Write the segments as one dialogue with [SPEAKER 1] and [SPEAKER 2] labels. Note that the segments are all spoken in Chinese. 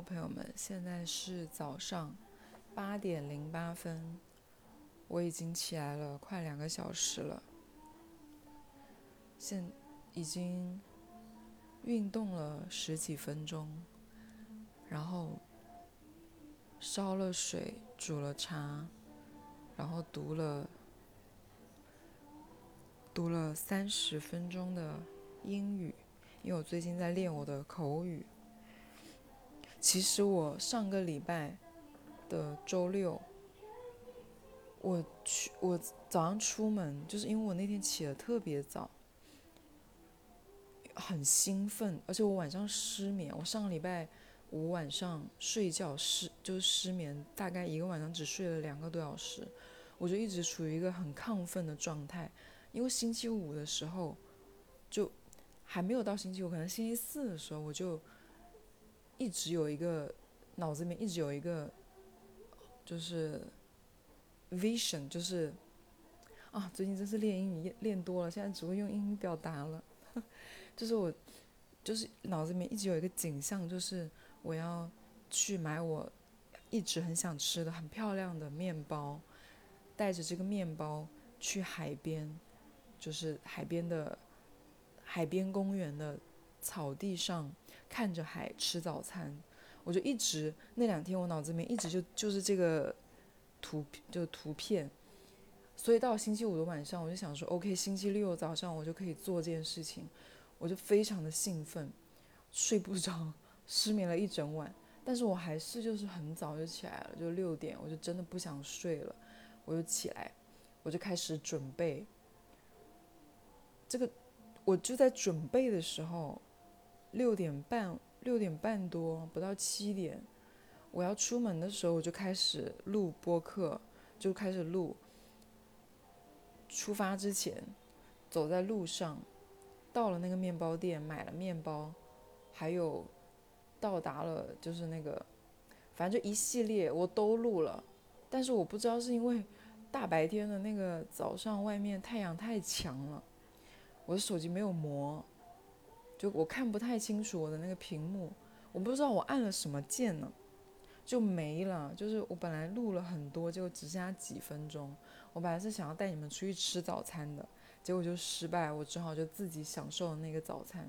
[SPEAKER 1] 朋友们，现在是早上八点零八分，我已经起来了快两个小时了，现已经运动了十几分钟，然后烧了水，煮了茶，然后读了读了三十分钟的英语，因为我最近在练我的口语。其实我上个礼拜的周六，我去我早上出门，就是因为我那天起的特别早，很兴奋，而且我晚上失眠。我上个礼拜五晚上睡觉失就是失眠，大概一个晚上只睡了两个多小时，我就一直处于一个很亢奋的状态。因为星期五的时候，就还没有到星期五，可能星期四的时候我就。一直有一个脑子里面一直有一个，就是 vision，就是啊，最近真是练英语练多了，现在只会用英语表达了。就是我，就是脑子里面一直有一个景象，就是我要去买我一直很想吃的很漂亮的面包，带着这个面包去海边，就是海边的海边公园的草地上。看着海吃早餐，我就一直那两天我脑子里面一直就就是这个图就图片，所以到星期五的晚上我就想说，OK，星期六早上我就可以做这件事情，我就非常的兴奋，睡不着，失眠了一整晚，但是我还是就是很早就起来了，就六点，我就真的不想睡了，我就起来，我就开始准备，这个我就在准备的时候。六点半，六点半多，不到七点，我要出门的时候，我就开始录播客，就开始录。出发之前，走在路上，到了那个面包店，买了面包，还有到达了，就是那个，反正就一系列我都录了。但是我不知道是因为大白天的那个早上，外面太阳太强了，我的手机没有膜。就我看不太清楚我的那个屏幕，我不知道我按了什么键呢，就没了。就是我本来录了很多，结果只剩下几分钟。我本来是想要带你们出去吃早餐的，结果就失败，我只好就自己享受了那个早餐。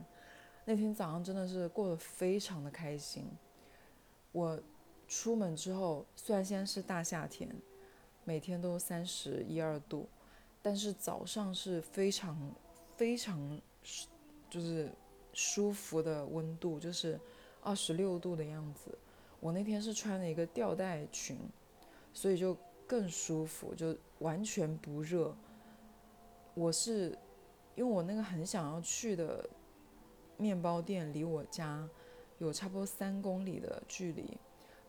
[SPEAKER 1] 那天早上真的是过得非常的开心。我出门之后，虽然现在是大夏天，每天都三十一二度，但是早上是非常非常就是。舒服的温度就是二十六度的样子。我那天是穿了一个吊带裙，所以就更舒服，就完全不热。我是因为我那个很想要去的面包店离我家有差不多三公里的距离，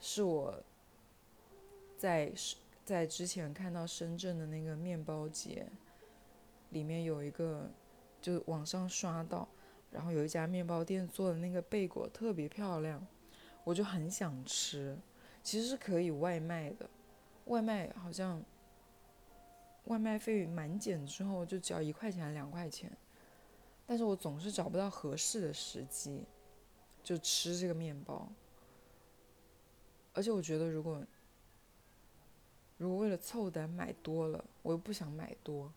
[SPEAKER 1] 是我在在之前看到深圳的那个面包节里面有一个，就网上刷到。然后有一家面包店做的那个贝果特别漂亮，我就很想吃。其实是可以外卖的，外卖好像外卖费满减之后就只要一块钱两块钱，但是我总是找不到合适的时机就吃这个面包。而且我觉得如果如果为了凑单买多了，我又不想买多。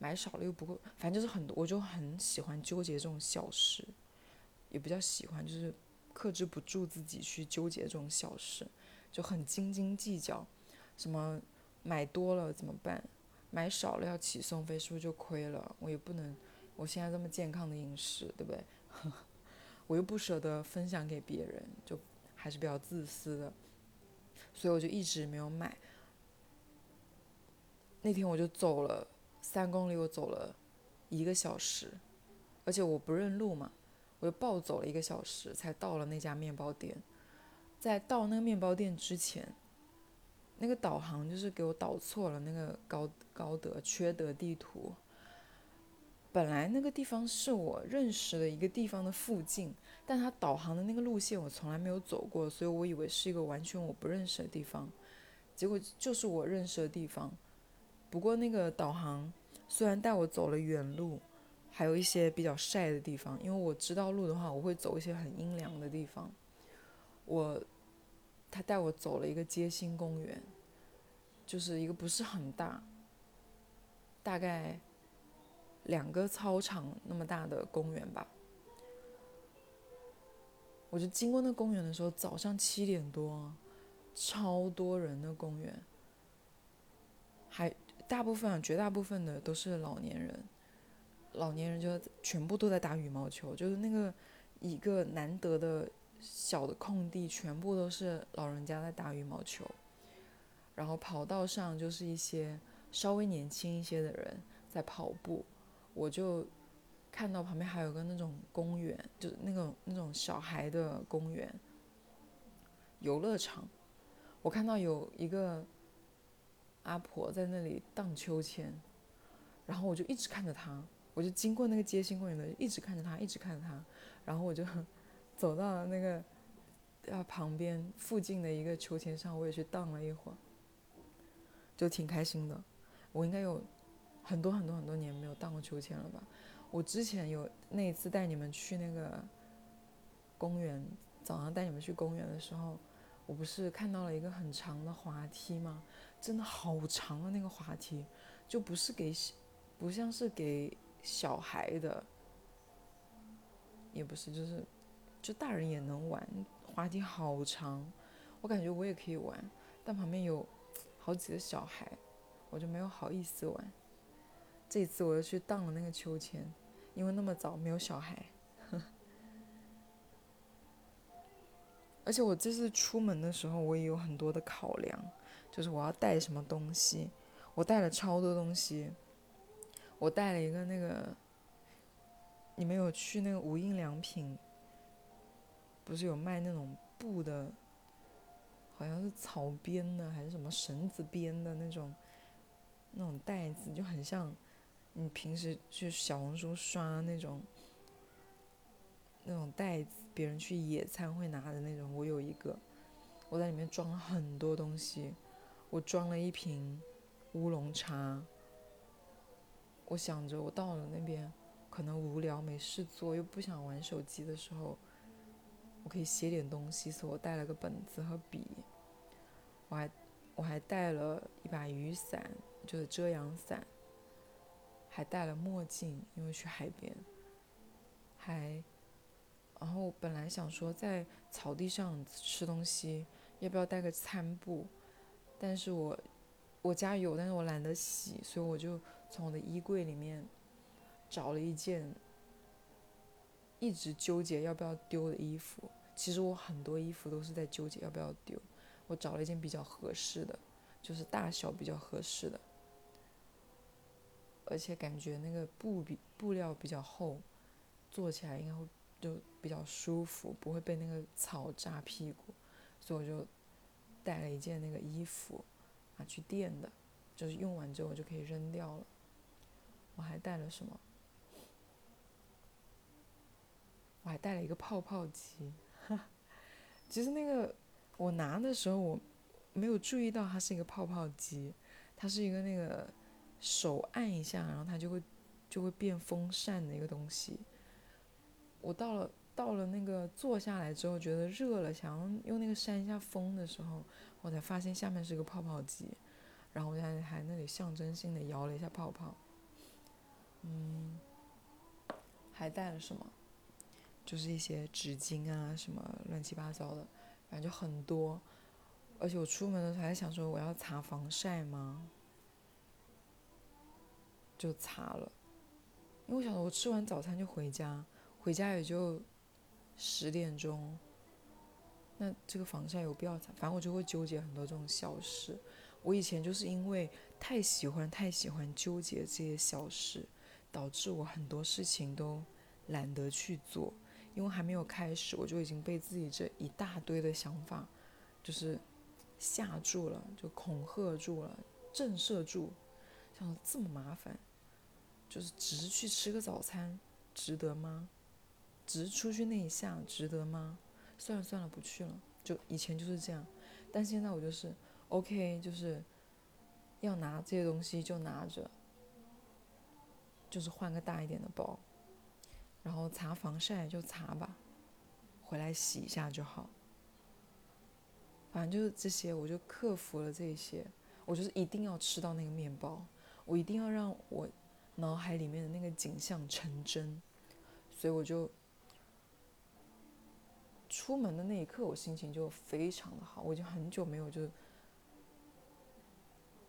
[SPEAKER 1] 买少了又不够，反正就是很多，我就很喜欢纠结这种小事，也比较喜欢，就是克制不住自己去纠结这种小事，就很斤斤计较，什么买多了怎么办？买少了要起送费，是不是就亏了？我也不能，我现在这么健康的饮食，对不对？我又不舍得分享给别人，就还是比较自私的，所以我就一直没有买。那天我就走了。三公里我走了一个小时，而且我不认路嘛，我就暴走了一个小时才到了那家面包店。在到那个面包店之前，那个导航就是给我导错了那个高高德缺德地图。本来那个地方是我认识的一个地方的附近，但他导航的那个路线我从来没有走过，所以我以为是一个完全我不认识的地方，结果就是我认识的地方。不过那个导航虽然带我走了远路，还有一些比较晒的地方，因为我知道路的话，我会走一些很阴凉的地方。我他带我走了一个街心公园，就是一个不是很大，大概两个操场那么大的公园吧。我就经过那公园的时候，早上七点多，超多人的公园，还大部分、绝大部分的都是老年人，老年人就全部都在打羽毛球，就是那个一个难得的小的空地，全部都是老人家在打羽毛球，然后跑道上就是一些稍微年轻一些的人在跑步，我就。看到旁边还有个那种公园，就是那种那种小孩的公园，游乐场。我看到有一个阿婆在那里荡秋千，然后我就一直看着她，我就经过那个街心公园的，一直看着她，一直看着她，然后我就走到了那个啊旁边附近的一个秋千上，我也去荡了一会儿，就挺开心的。我应该有很多很多很多年没有荡过秋千了吧。我之前有那一次带你们去那个公园，早上带你们去公园的时候，我不是看到了一个很长的滑梯吗？真的好长的那个滑梯，就不是给，不像是给小孩的，也不是，就是，就大人也能玩。滑梯好长，我感觉我也可以玩，但旁边有好几个小孩，我就没有好意思玩。这一次我又去荡了那个秋千。因为那么早没有小孩，而且我这次出门的时候，我也有很多的考量，就是我要带什么东西。我带了超多东西，我带了一个那个，你们有去那个无印良品，不是有卖那种布的，好像是草编的还是什么绳子编的那种，那种袋子就很像。你平时去小红书刷那种那种袋子，别人去野餐会拿的那种，我有一个，我在里面装了很多东西，我装了一瓶乌龙茶。我想着我到了那边，可能无聊没事做，又不想玩手机的时候，我可以写点东西，所以我带了个本子和笔。我还我还带了一把雨伞，就是遮阳伞。还戴了墨镜，因为去海边。还，然后本来想说在草地上吃东西，要不要带个餐布？但是我我家有，但是我懒得洗，所以我就从我的衣柜里面找了一件一直纠结要不要丢的衣服。其实我很多衣服都是在纠结要不要丢。我找了一件比较合适的，就是大小比较合适的。而且感觉那个布比布料比较厚，坐起来应该会就比较舒服，不会被那个草扎屁股，所以我就带了一件那个衣服，啊去垫的，就是用完之后我就可以扔掉了。我还带了什么？我还带了一个泡泡机，其实那个我拿的时候我没有注意到它是一个泡泡机，它是一个那个。手按一下，然后它就会就会变风扇的一个东西。我到了到了那个坐下来之后，觉得热了，想要用那个扇一下风的时候，我才发现下面是个泡泡机，然后我在还那里象征性的摇了一下泡泡。嗯，还带了什么？就是一些纸巾啊，什么乱七八糟的，反正就很多。而且我出门的时候还想说，我要擦防晒吗？就擦了，因为我想我吃完早餐就回家，回家也就十点钟。那这个防晒有必要擦？反正我就会纠结很多这种小事。我以前就是因为太喜欢太喜欢纠结这些小事，导致我很多事情都懒得去做。因为还没有开始，我就已经被自己这一大堆的想法就是吓住了，就恐吓住了，震慑住，想这么麻烦。就是只是去吃个早餐，值得吗？只是出去那一下，值得吗？算了算了，不去了。就以前就是这样，但现在我就是，OK，就是要拿这些东西就拿着，就是换个大一点的包，然后擦防晒就擦吧，回来洗一下就好。反正就是这些，我就克服了这些。我就是一定要吃到那个面包，我一定要让我脑海里面的那个景象成真，所以我就出门的那一刻，我心情就非常的好。我已经很久没有就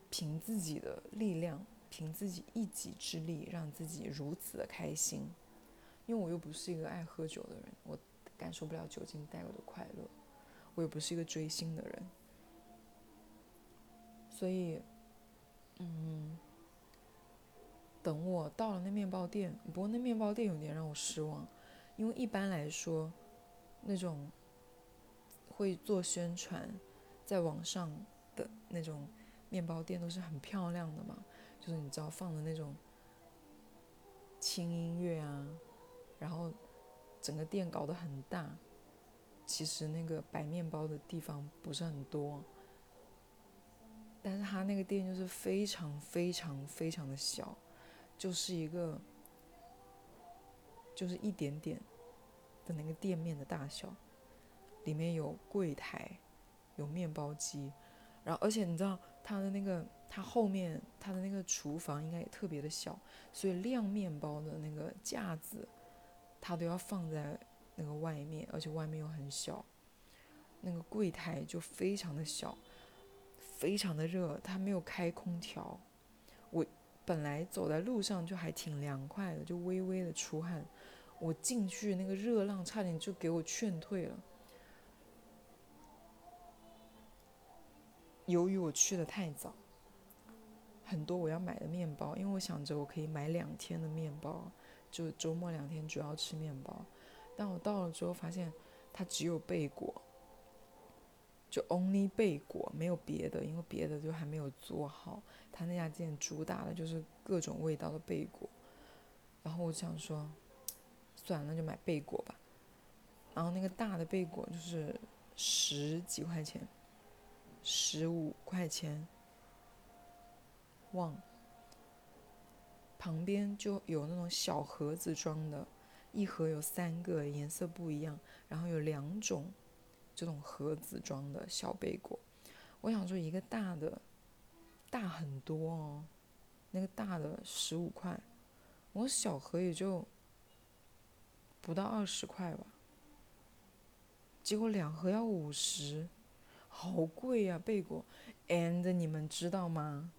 [SPEAKER 1] 凭自己的力量，凭自己一己之力，让自己如此的开心。因为我又不是一个爱喝酒的人，我感受不了酒精带来的快乐。我也不是一个追星的人。所以，嗯，等我到了那面包店，不过那面包店有点让我失望，因为一般来说，那种会做宣传，在网上的那种面包店都是很漂亮的嘛，就是你知道放的那种轻音乐啊，然后整个店搞得很大，其实那个摆面包的地方不是很多。但是他那个店就是非常非常非常的小，就是一个，就是一点点那个店面的大小，里面有柜台，有面包机，然后而且你知道他的那个他后面他的那个厨房应该也特别的小，所以晾面包的那个架子，他都要放在那个外面，而且外面又很小，那个柜台就非常的小。非常的热，他没有开空调。我本来走在路上就还挺凉快的，就微微的出汗。我进去那个热浪差点就给我劝退了。由于我去的太早，很多我要买的面包，因为我想着我可以买两天的面包，就周末两天主要吃面包。但我到了之后发现，它只有贝果。就 only 贝果没有别的，因为别的就还没有做好。他那家店主打的就是各种味道的贝果，然后我想说，算了，那就买贝果吧。然后那个大的贝果就是十几块钱，十五块钱，忘。旁边就有那种小盒子装的，一盒有三个，颜色不一样，然后有两种。这种盒子装的小贝果，我想说一个大的，大很多哦，那个大的十五块，我小盒也就不到二十块吧，结果两盒要五十，好贵呀贝果，and 你们知道吗？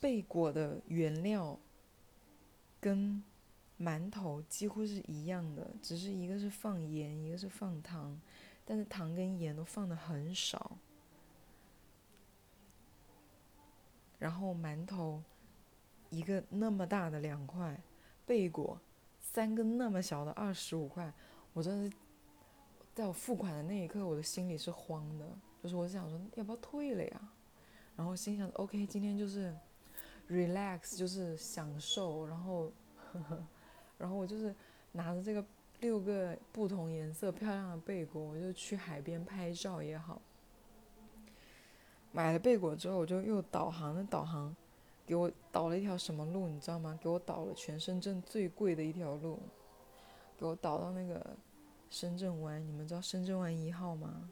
[SPEAKER 1] 贝果的原料跟。馒头几乎是一样的，只是一个是放盐，一个是放糖，但是糖跟盐都放的很少。然后馒头一个那么大的两块，贝果三个那么小的二十五块，我真的是在我付款的那一刻，我的心里是慌的，就是我想说要不要退了呀？然后心想 OK，今天就是 relax，就是享受，然后呵呵。然后我就是拿着这个六个不同颜色漂亮的贝果，我就去海边拍照也好。买了贝果之后，我就又导航的导航，给我导了一条什么路，你知道吗？给我导了全深圳最贵的一条路，给我导到那个深圳湾。你们知道深圳湾一号吗？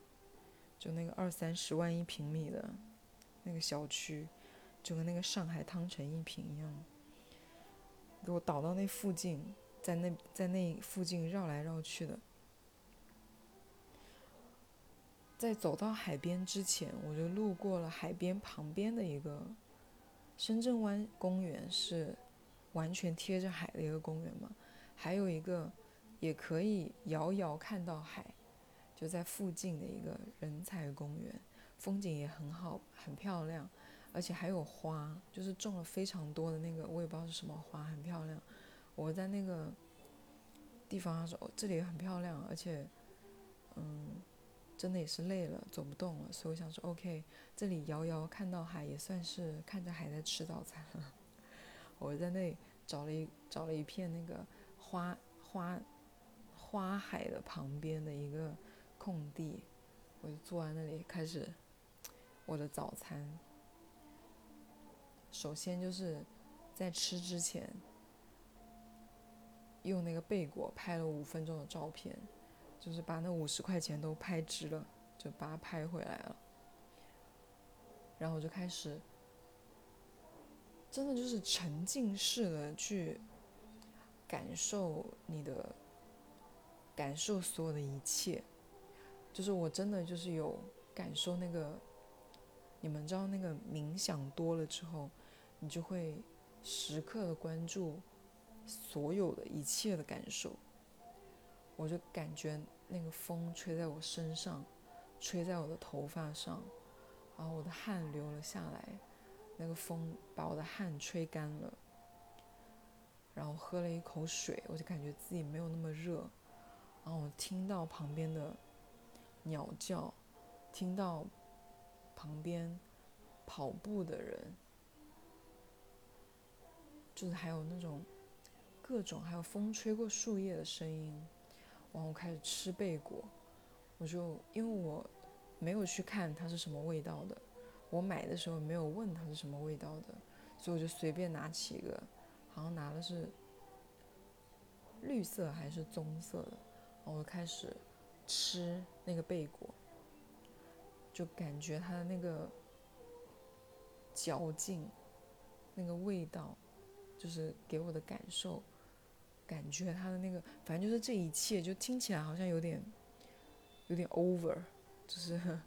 [SPEAKER 1] 就那个二三十万一平米的那个小区，就跟那个上海汤臣一品一样。给我导到那附近，在那在那附近绕来绕去的。在走到海边之前，我就路过了海边旁边的一个深圳湾公园，是完全贴着海的一个公园嘛。还有一个也可以遥遥看到海，就在附近的一个人才公园，风景也很好，很漂亮。而且还有花，就是种了非常多的那个，我也不知道是什么花，很漂亮。我在那个地方说，哦，这里很漂亮，而且，嗯，真的也是累了，走不动了，所以我想说，OK，这里遥遥看到海，也算是看着海在吃早餐了。我在那里找了一找了一片那个花花花海的旁边的一个空地，我就坐在那里开始我的早餐。首先就是在吃之前，用那个贝果拍了五分钟的照片，就是把那五十块钱都拍值了，就把它拍回来了。然后我就开始，真的就是沉浸式的去感受你的，感受所有的一切，就是我真的就是有感受那个，你们知道那个冥想多了之后，你就会时刻的关注所有的一切的感受，我就感觉那个风吹在我身上，吹在我的头发上。然后我的汗流了下来，那个风把我的汗吹干了。然后喝了一口水，我就感觉自己没有那么热。然后我听到旁边的鸟叫，听到旁边跑步的人，就是还有那种各种还有风吹过树叶的声音。然后开始吃贝果，我就因为我。没有去看它是什么味道的，我买的时候没有问它是什么味道的，所以我就随便拿起一个，好像拿的是绿色还是棕色的，然后我开始吃那个贝果，就感觉它的那个嚼劲，那个味道，就是给我的感受，感觉他的那个，反正就是这一切，就听起来好像有点有点 over。就是是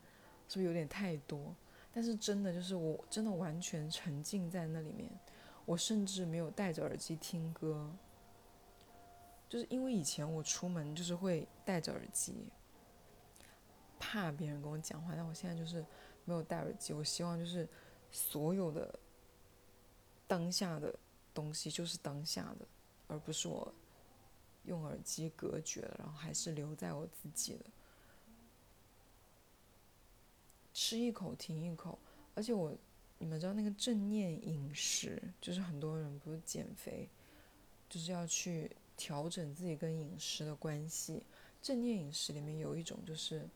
[SPEAKER 1] 不是有点太多？但是真的就是我真的完全沉浸在那里面，我甚至没有戴着耳机听歌，就是因为以前我出门就是会戴着耳机，怕别人跟我讲话，但我现在就是没有戴耳机。我希望就是所有的当下的东西就是当下的，而不是我用耳机隔绝了，然后还是留在我自己的。吃一口停一口，而且我，你们知道那个正念饮食，就是很多人不是减肥，就是要去调整自己跟饮食的关系。正念饮食里面有一种就是，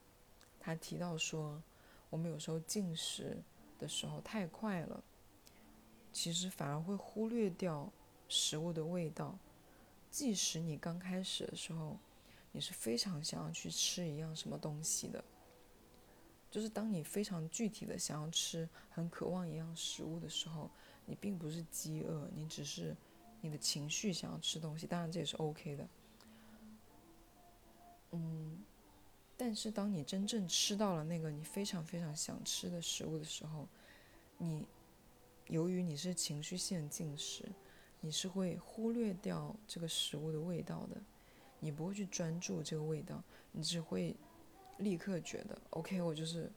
[SPEAKER 1] 他提到说，我们有时候进食的时候太快了，其实反而会忽略掉食物的味道。即使你刚开始的时候，你是非常想要去吃一样什么东西的。就是当你非常具体的想要吃、很渴望一样食物的时候，你并不是饥饿，你只是你的情绪想要吃东西。当然这也是 OK 的。嗯，但是当你真正吃到了那个你非常非常想吃的食物的时候，你由于你是情绪性进食，你是会忽略掉这个食物的味道的，你不会去专注这个味道，你只会。立刻觉得 OK，我就是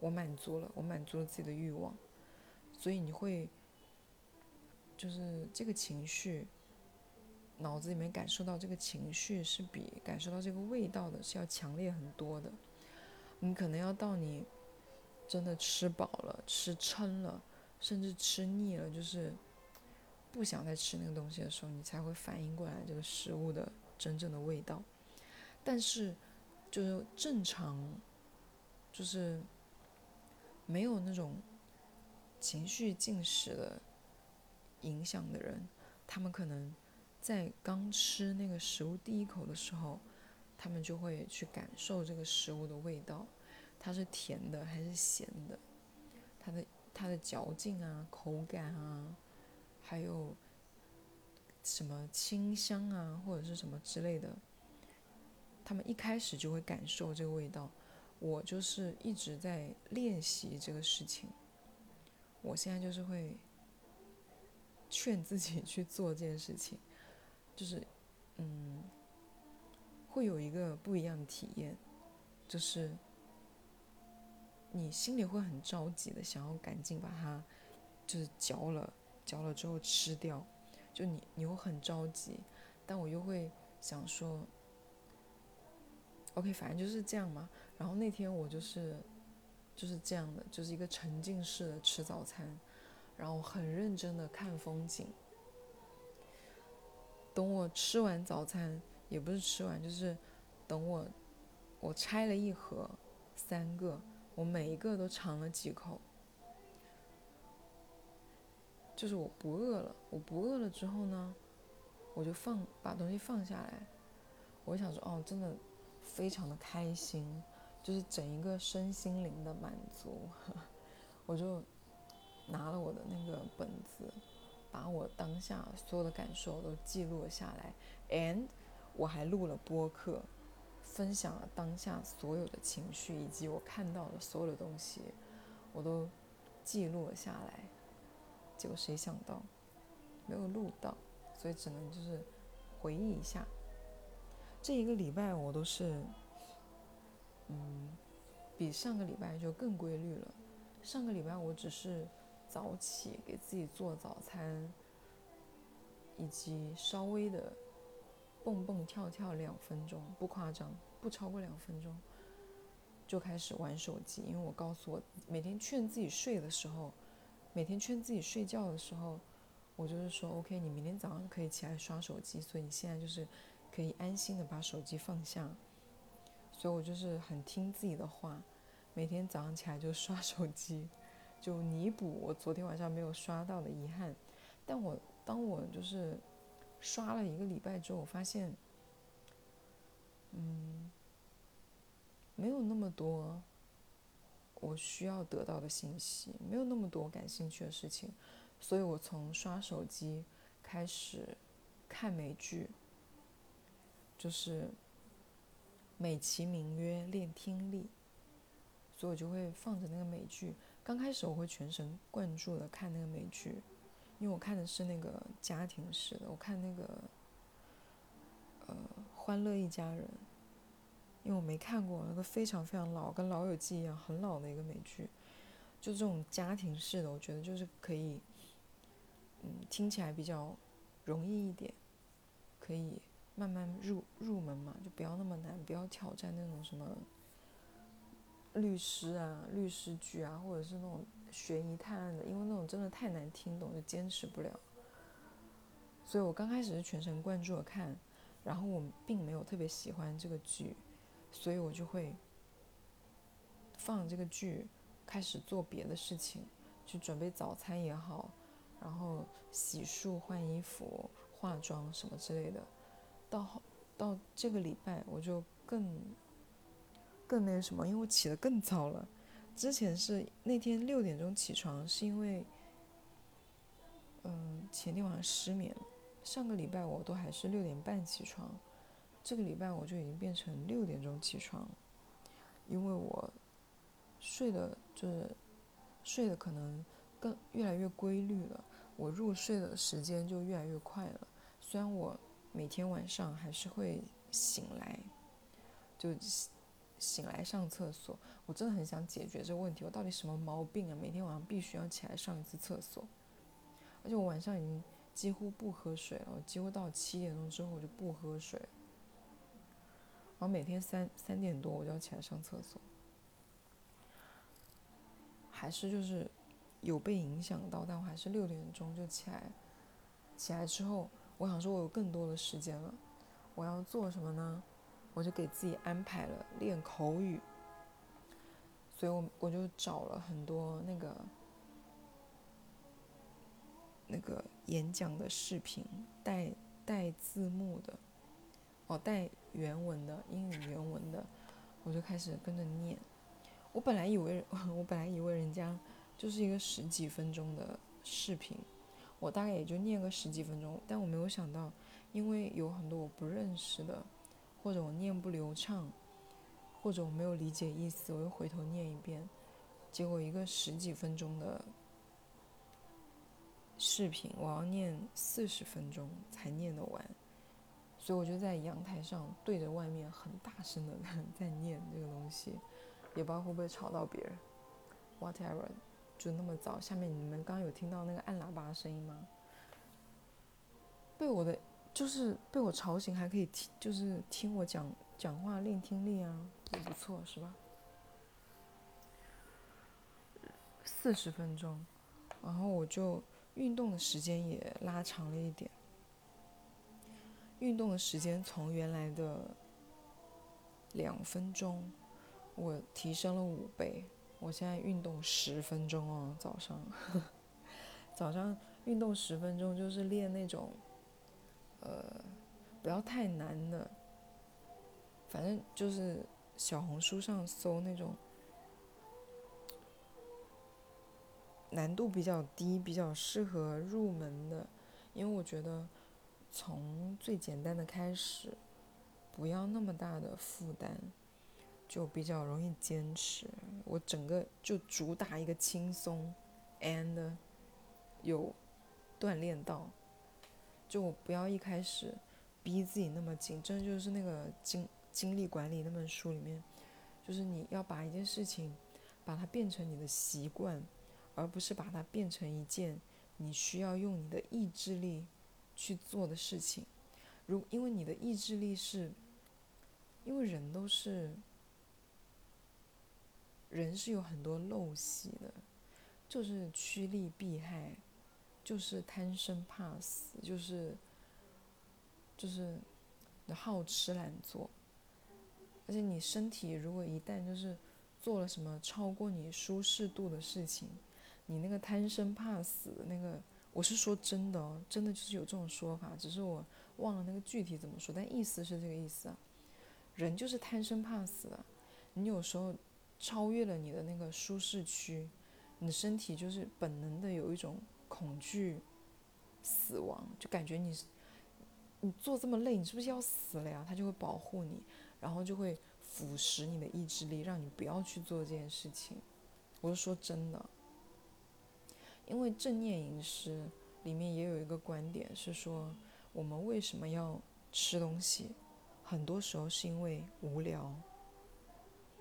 [SPEAKER 1] 我满足了，我满足了自己的欲望，所以你会就是这个情绪，脑子里面感受到这个情绪是比感受到这个味道的是要强烈很多的。你可能要到你真的吃饱了、吃撑了，甚至吃腻了，就是不想再吃那个东西的时候，你才会反应过来这个食物的真正的味道。但是。就是正常，就是没有那种情绪进食的影响的人，他们可能在刚吃那个食物第一口的时候，他们就会去感受这个食物的味道，它是甜的还是咸的，它的它的嚼劲啊、口感啊，还有什么清香啊，或者是什么之类的。他们一开始就会感受这个味道，我就是一直在练习这个事情。我现在就是会劝自己去做这件事情，就是嗯，会有一个不一样的体验，就是你心里会很着急的想要赶紧把它就是嚼了，嚼了之后吃掉，就你你会很着急，但我又会想说。OK，反正就是这样嘛。然后那天我就是就是这样的，就是一个沉浸式的吃早餐，然后很认真的看风景。等我吃完早餐，也不是吃完，就是等我我拆了一盒三个，我每一个都尝了几口，就是我不饿了。我不饿了之后呢，我就放把东西放下来，我想说，哦，真的。非常的开心，就是整一个身心灵的满足。我就拿了我的那个本子，把我当下所有的感受都记录了下来，and 我还录了播客，分享了当下所有的情绪以及我看到的所有的东西，我都记录了下来。结果谁想到没有录到，所以只能就是回忆一下。这一个礼拜我都是，嗯，比上个礼拜就更规律了。上个礼拜我只是早起给自己做早餐，以及稍微的蹦蹦跳跳两分钟，不夸张，不超过两分钟，就开始玩手机。因为我告诉我，每天劝自己睡的时候。每天劝自己睡觉的时候，我就是说，OK，你明天早上可以起来刷手机，所以你现在就是可以安心的把手机放下。所以我就是很听自己的话，每天早上起来就刷手机，就弥补我昨天晚上没有刷到的遗憾。但我当我就是刷了一个礼拜之后，我发现，嗯，没有那么多。我需要得到的信息没有那么多感兴趣的事情，所以我从刷手机开始看美剧，就是美其名曰练听力，所以我就会放着那个美剧。刚开始我会全神贯注的看那个美剧，因为我看的是那个家庭式的，我看那个呃《欢乐一家人》。因为我没看过那个非常非常老，跟《老友记》一样很老的一个美剧，就这种家庭式的，我觉得就是可以，嗯，听起来比较容易一点，可以慢慢入入门嘛，就不要那么难，不要挑战那种什么律师啊、律师剧啊，或者是那种悬疑探案的，因为那种真的太难听懂，就坚持不了。所以我刚开始是全神贯注的看，然后我并没有特别喜欢这个剧。所以我就会放这个剧，开始做别的事情，去准备早餐也好，然后洗漱、换衣服、化妆什么之类的。到到这个礼拜，我就更更那什么，因为我起得更早了。之前是那天六点钟起床，是因为嗯前天晚上失眠。上个礼拜我都还是六点半起床。这个礼拜我就已经变成六点钟起床，因为我睡的就是睡的可能更越来越规律了，我入睡的时间就越来越快了。虽然我每天晚上还是会醒来，就醒来上厕所，我真的很想解决这个问题。我到底什么毛病啊？每天晚上必须要起来上一次厕所，而且我晚上已经几乎不喝水了，我几乎到七点钟之后我就不喝水。后每天三三点多我就要起来上厕所，还是就是有被影响到，但我还是六点钟就起来。起来之后，我想说我有更多的时间了，我要做什么呢？我就给自己安排了练口语，所以我我就找了很多那个那个演讲的视频，带带字幕的，哦带。原文的英语原文的，我就开始跟着念。我本来以为，我本来以为人家就是一个十几分钟的视频，我大概也就念个十几分钟。但我没有想到，因为有很多我不认识的，或者我念不流畅，或者我没有理解意思，我又回头念一遍，结果一个十几分钟的视频，我要念四十分钟才念得完。所以我就在阳台上对着外面很大声的 在念这个东西，也不知道会不会吵到别人。Whatever，就那么早，下面你们刚刚有听到那个按喇叭的声音吗？被我的就是被我吵醒，还可以听，就是听我讲讲话练听力啊，也不错，是吧？四十分钟，然后我就运动的时间也拉长了一点。运动的时间从原来的两分钟，我提升了五倍。我现在运动十分钟哦，早上，早上运动十分钟就是练那种，呃，不要太难的，反正就是小红书上搜那种难度比较低、比较适合入门的，因为我觉得从最简单的开始，不要那么大的负担，就比较容易坚持。我整个就主打一个轻松，and 有锻炼到，就我不要一开始逼自己那么紧，真的就是那个精精力管理那本书里面，就是你要把一件事情把它变成你的习惯。而不是把它变成一件你需要用你的意志力去做的事情。如因为你的意志力是，因为人都是，人是有很多陋习的，就是趋利避害，就是贪生怕死，就是就是好吃懒做。而且你身体如果一旦就是做了什么超过你舒适度的事情，你那个贪生怕死的那个，我是说真的，真的就是有这种说法，只是我忘了那个具体怎么说，但意思是这个意思啊。人就是贪生怕死的，你有时候超越了你的那个舒适区，你的身体就是本能的有一种恐惧死亡，就感觉你你做这么累，你是不是要死了呀？他就会保护你，然后就会腐蚀你的意志力，让你不要去做这件事情。我是说真的。因为正念饮食里面也有一个观点是说，我们为什么要吃东西？很多时候是因为无聊。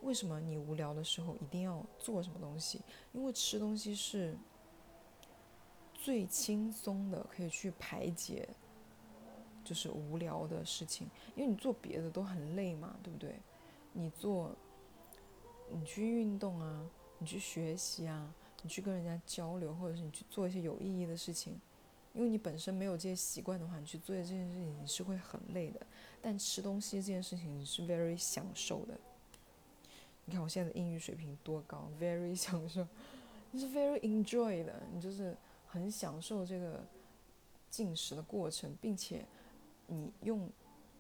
[SPEAKER 1] 为什么你无聊的时候一定要做什么东西？因为吃东西是最轻松的，可以去排解就是无聊的事情。因为你做别的都很累嘛，对不对？你做，你去运动啊，你去学习啊。你去跟人家交流，或者是你去做一些有意义的事情，因为你本身没有这些习惯的话，你去做这件事情你是会很累的。但吃东西这件事情你是 very 享受的。你看我现在的英语水平多高，very 享受，你是 very enjoy 的，你就是很享受这个进食的过程，并且你用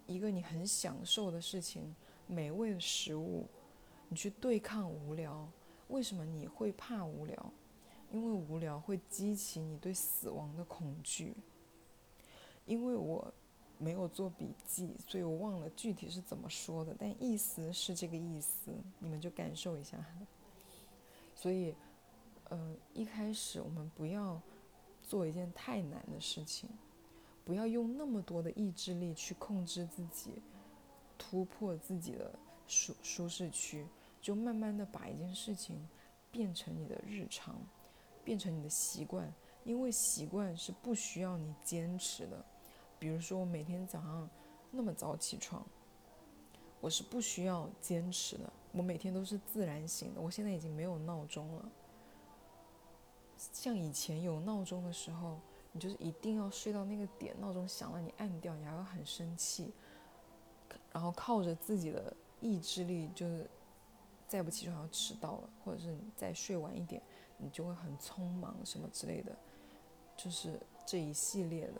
[SPEAKER 1] 一个你很享受的事情，美味的食物，你去对抗无聊。为什么你会怕无聊？因为无聊会激起你对死亡的恐惧。因为我没有做笔记，所以我忘了具体是怎么说的，但意思是这个意思，你们就感受一下。所以，呃，一开始我们不要做一件太难的事情，不要用那么多的意志力去控制自己，突破自己的舒舒适区。就慢慢的把一件事情变成你的日常，变成你的习惯，因为习惯是不需要你坚持的。比如说我每天早上那么早起床，我是不需要坚持的，我每天都是自然醒的。我现在已经没有闹钟了。像以前有闹钟的时候，你就是一定要睡到那个点，闹钟响了你按掉，你还会很生气，然后靠着自己的意志力就是。再不起床要迟到了，或者是你再睡晚一点，你就会很匆忙什么之类的，就是这一系列的。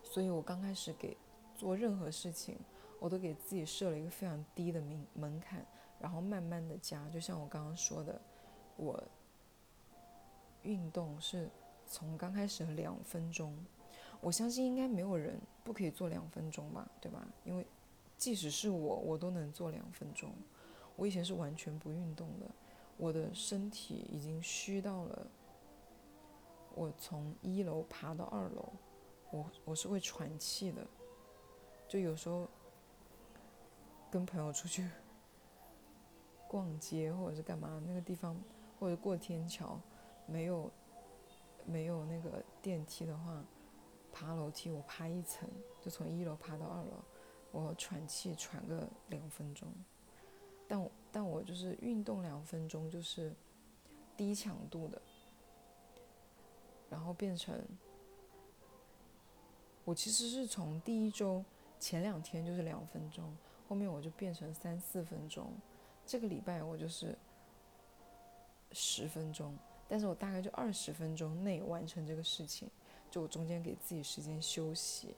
[SPEAKER 1] 所以我刚开始给做任何事情，我都给自己设了一个非常低的门门槛，然后慢慢的加。就像我刚刚说的，我运动是从刚开始两分钟，我相信应该没有人不可以做两分钟吧，对吧？因为即使是我，我都能做两分钟。我以前是完全不运动的，我的身体已经虚到了。我从一楼爬到二楼，我我是会喘气的，就有时候跟朋友出去 逛街或者是干嘛，那个地方或者过天桥，没有没有那个电梯的话，爬楼梯我爬一层，就从一楼爬到二楼，我喘气喘个两分钟。但但我就是运动两分钟，就是低强度的，然后变成我其实是从第一周前两天就是两分钟，后面我就变成三四分钟，这个礼拜我就是十分钟，但是我大概就二十分钟内完成这个事情，就我中间给自己时间休息，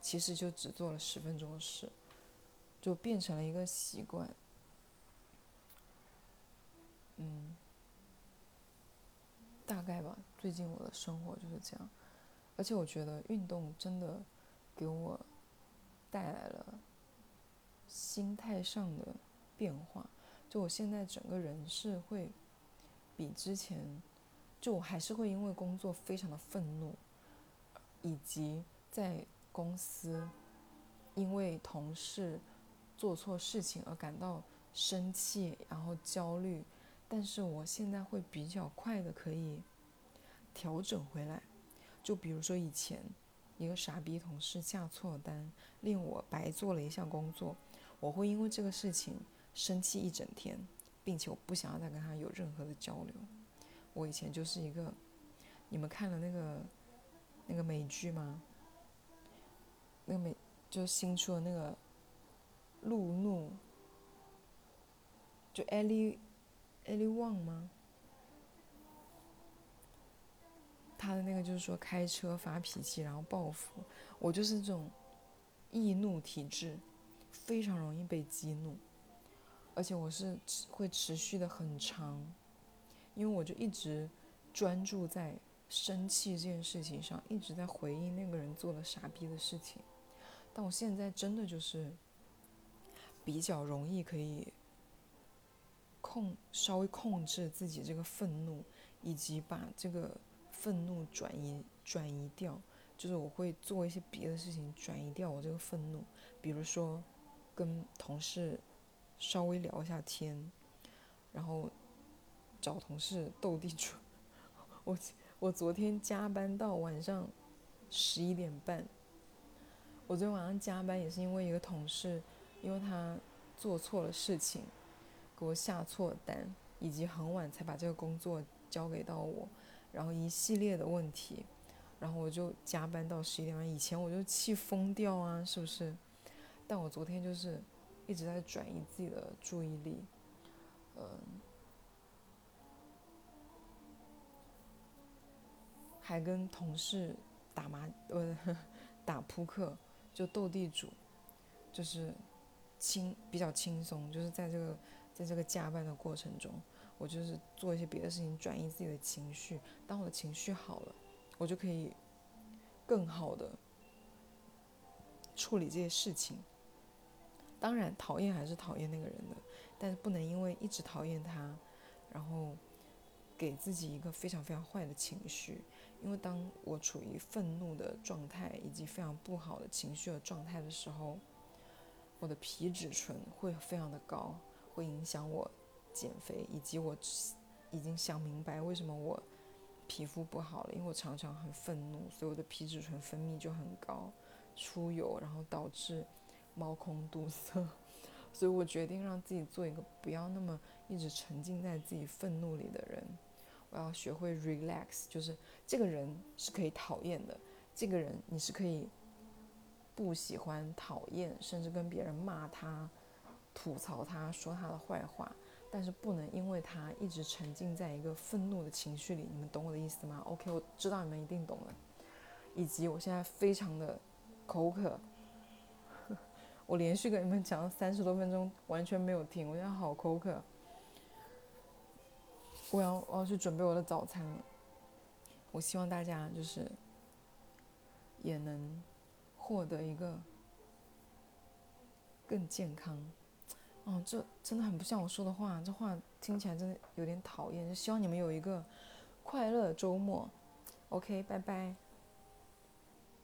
[SPEAKER 1] 其实就只做了十分钟的事。就变成了一个习惯。嗯，大概吧。最近我的生活就是这样，而且我觉得运动真的给我带来了心态上的变化。就我现在整个人是会比之前，就我还是会因为工作非常的愤怒，以及在公司因为同事做错事情而感到生气，然后焦虑。但是我现在会比较快的可以调整回来，就比如说以前一个傻逼同事下错单，令我白做了一项工作，我会因为这个事情生气一整天，并且我不想要再跟他有任何的交流。我以前就是一个，你们看了那个那个美剧吗？那个美就新出的那个路怒，就艾莉。艾利旺吗？他的那个就是说开车发脾气，然后报复。我就是这种易怒体质，非常容易被激怒，而且我是会持续的很长，因为我就一直专注在生气这件事情上，一直在回忆那个人做了傻逼的事情。但我现在真的就是比较容易可以。控稍微控制自己这个愤怒，以及把这个愤怒转移转移掉，就是我会做一些别的事情转移掉我这个愤怒，比如说跟同事稍微聊一下天，然后找同事斗地主。我我昨天加班到晚上十一点半，我昨天晚上加班也是因为一个同事，因为他做错了事情。给我下错单，以及很晚才把这个工作交给到我，然后一系列的问题，然后我就加班到十一点半。以前我就气疯掉啊，是不是？但我昨天就是一直在转移自己的注意力，嗯，还跟同事打麻呃 打扑克，就斗地主，就是轻比较轻松，就是在这个。在这个加班的过程中，我就是做一些别的事情，转移自己的情绪。当我的情绪好了，我就可以更好的处理这些事情。当然，讨厌还是讨厌那个人的，但是不能因为一直讨厌他，然后给自己一个非常非常坏的情绪。因为当我处于愤怒的状态以及非常不好的情绪的状态的时候，我的皮质醇会非常的高。会影响我减肥，以及我已经想明白为什么我皮肤不好了，因为我常常很愤怒，所以我的皮质醇分泌就很高，出油，然后导致毛孔堵塞。所以我决定让自己做一个不要那么一直沉浸在自己愤怒里的人。我要学会 relax，就是这个人是可以讨厌的，这个人你是可以不喜欢、讨厌，甚至跟别人骂他。吐槽他，说他的坏话，但是不能因为他一直沉浸在一个愤怒的情绪里。你们懂我的意思吗？OK，我知道你们一定懂了。以及我现在非常的口渴，我连续跟你们讲了三十多分钟，完全没有停。我现在好口渴，我要我要去准备我的早餐了。我希望大家就是也能获得一个更健康。哦，这真的很不像我说的话，这话听起来真的有点讨厌。就希望你们有一个快乐周末。OK，拜拜。